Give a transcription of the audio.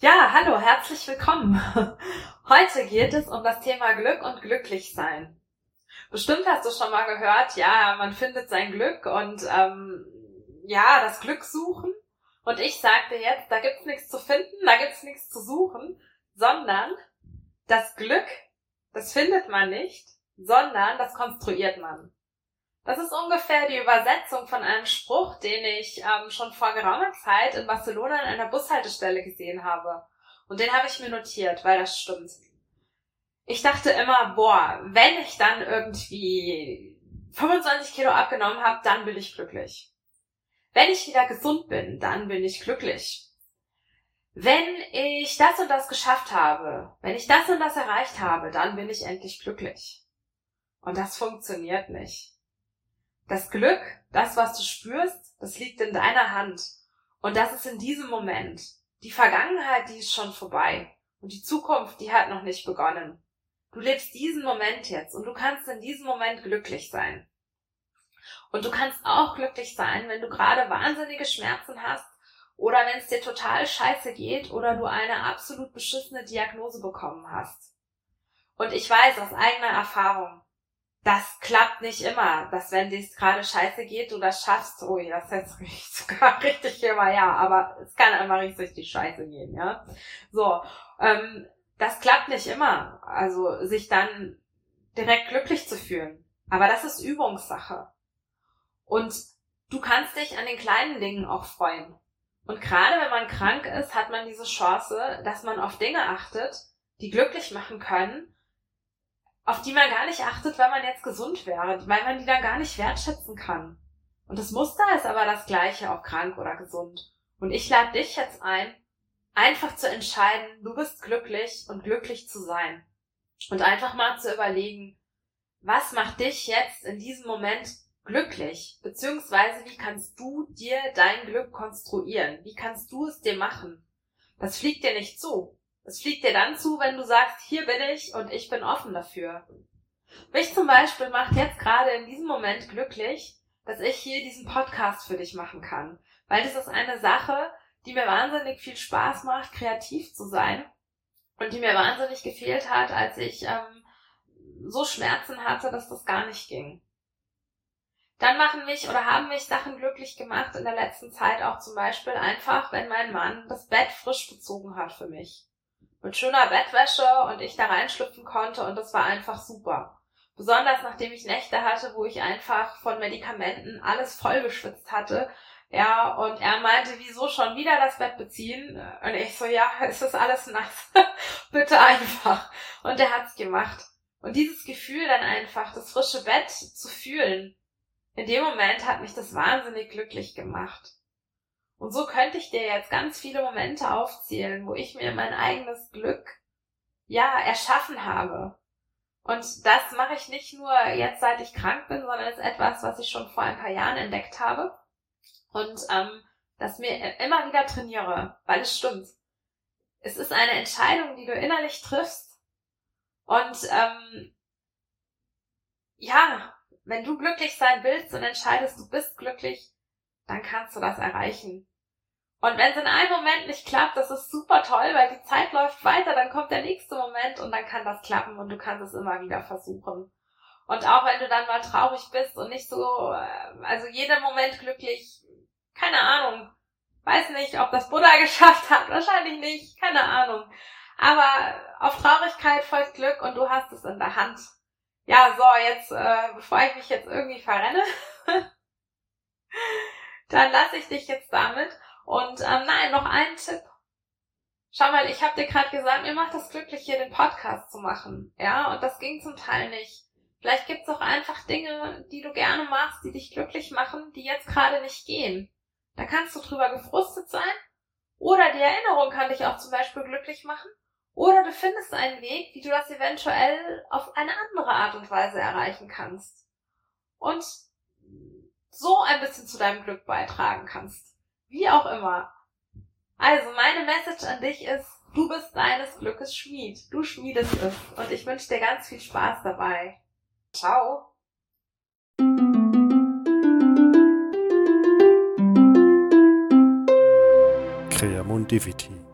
Ja, hallo, herzlich willkommen. Heute geht es um das Thema Glück und Glücklichsein. Bestimmt hast du schon mal gehört, ja, man findet sein Glück und ähm, ja, das Glück suchen. Und ich sagte jetzt, da gibt's nichts zu finden, da gibt's nichts zu suchen, sondern das Glück, das findet man nicht, sondern das konstruiert man. Das ist ungefähr die Übersetzung von einem Spruch, den ich ähm, schon vor geraumer Zeit in Barcelona in einer Bushaltestelle gesehen habe. Und den habe ich mir notiert, weil das stimmt. Ich dachte immer, boah, wenn ich dann irgendwie 25 Kilo abgenommen habe, dann bin ich glücklich. Wenn ich wieder gesund bin, dann bin ich glücklich. Wenn ich das und das geschafft habe, wenn ich das und das erreicht habe, dann bin ich endlich glücklich. Und das funktioniert nicht. Das Glück, das, was du spürst, das liegt in deiner Hand. Und das ist in diesem Moment. Die Vergangenheit, die ist schon vorbei. Und die Zukunft, die hat noch nicht begonnen. Du lebst diesen Moment jetzt und du kannst in diesem Moment glücklich sein. Und du kannst auch glücklich sein, wenn du gerade wahnsinnige Schmerzen hast oder wenn es dir total scheiße geht oder du eine absolut beschissene Diagnose bekommen hast. Und ich weiß aus eigener Erfahrung, das klappt nicht immer, dass wenn dir gerade scheiße geht, du das schaffst. Oh, das ist jetzt sogar richtig immer, ja, aber es kann immer richtig Scheiße gehen, ja. So, ähm, das klappt nicht immer, also sich dann direkt glücklich zu fühlen. Aber das ist Übungssache. Und du kannst dich an den kleinen Dingen auch freuen. Und gerade wenn man krank ist, hat man diese Chance, dass man auf Dinge achtet, die glücklich machen können auf die man gar nicht achtet, wenn man jetzt gesund wäre, weil man die dann gar nicht wertschätzen kann. Und das Muster ist aber das gleiche, ob krank oder gesund. Und ich lade dich jetzt ein, einfach zu entscheiden, du bist glücklich und glücklich zu sein. Und einfach mal zu überlegen, was macht dich jetzt in diesem Moment glücklich? Beziehungsweise wie kannst du dir dein Glück konstruieren? Wie kannst du es dir machen? Das fliegt dir nicht zu. Es fliegt dir dann zu, wenn du sagst, hier bin ich und ich bin offen dafür. Mich zum Beispiel macht jetzt gerade in diesem Moment glücklich, dass ich hier diesen Podcast für dich machen kann. Weil das ist eine Sache, die mir wahnsinnig viel Spaß macht, kreativ zu sein. Und die mir wahnsinnig gefehlt hat, als ich ähm, so Schmerzen hatte, dass das gar nicht ging. Dann machen mich oder haben mich Sachen glücklich gemacht in der letzten Zeit auch zum Beispiel einfach, wenn mein Mann das Bett frisch bezogen hat für mich mit schöner Bettwäsche und ich da reinschlüpfen konnte und das war einfach super. Besonders nachdem ich Nächte hatte, wo ich einfach von Medikamenten alles vollgeschwitzt hatte. Ja, und er meinte, wieso schon wieder das Bett beziehen? Und ich so, ja, es ist alles nass. Bitte einfach. Und er hat's gemacht. Und dieses Gefühl dann einfach, das frische Bett zu fühlen, in dem Moment hat mich das wahnsinnig glücklich gemacht. Und so könnte ich dir jetzt ganz viele Momente aufzählen, wo ich mir mein eigenes Glück, ja, erschaffen habe. Und das mache ich nicht nur jetzt, seit ich krank bin, sondern ist etwas, was ich schon vor ein paar Jahren entdeckt habe. Und ähm, das mir immer wieder trainiere, weil es stimmt. Es ist eine Entscheidung, die du innerlich triffst. Und ähm, ja, wenn du glücklich sein willst und entscheidest, du bist glücklich, dann kannst du das erreichen. Und wenn es in einem Moment nicht klappt, das ist super toll, weil die Zeit läuft weiter, dann kommt der nächste Moment und dann kann das klappen und du kannst es immer wieder versuchen. Und auch wenn du dann mal traurig bist und nicht so, äh, also jeder Moment glücklich, keine Ahnung, weiß nicht, ob das Buddha geschafft hat, wahrscheinlich nicht, keine Ahnung. Aber auf Traurigkeit folgt Glück und du hast es in der Hand. Ja, so, jetzt, äh, bevor ich mich jetzt irgendwie verrenne, dann lasse ich dich jetzt damit. Und ähm, nein, noch ein Tipp. Schau mal, ich habe dir gerade gesagt, mir macht das glücklich, hier den Podcast zu machen. Ja, und das ging zum Teil nicht. Vielleicht gibt's auch einfach Dinge, die du gerne machst, die dich glücklich machen, die jetzt gerade nicht gehen. Da kannst du drüber gefrustet sein. Oder die Erinnerung kann dich auch zum Beispiel glücklich machen. Oder du findest einen Weg, wie du das eventuell auf eine andere Art und Weise erreichen kannst. Und so ein bisschen zu deinem Glück beitragen kannst. Wie auch immer. Also meine Message an dich ist, du bist deines Glückes Schmied. Du schmiedest es. Und ich wünsche dir ganz viel Spaß dabei. Ciao. Creamundivity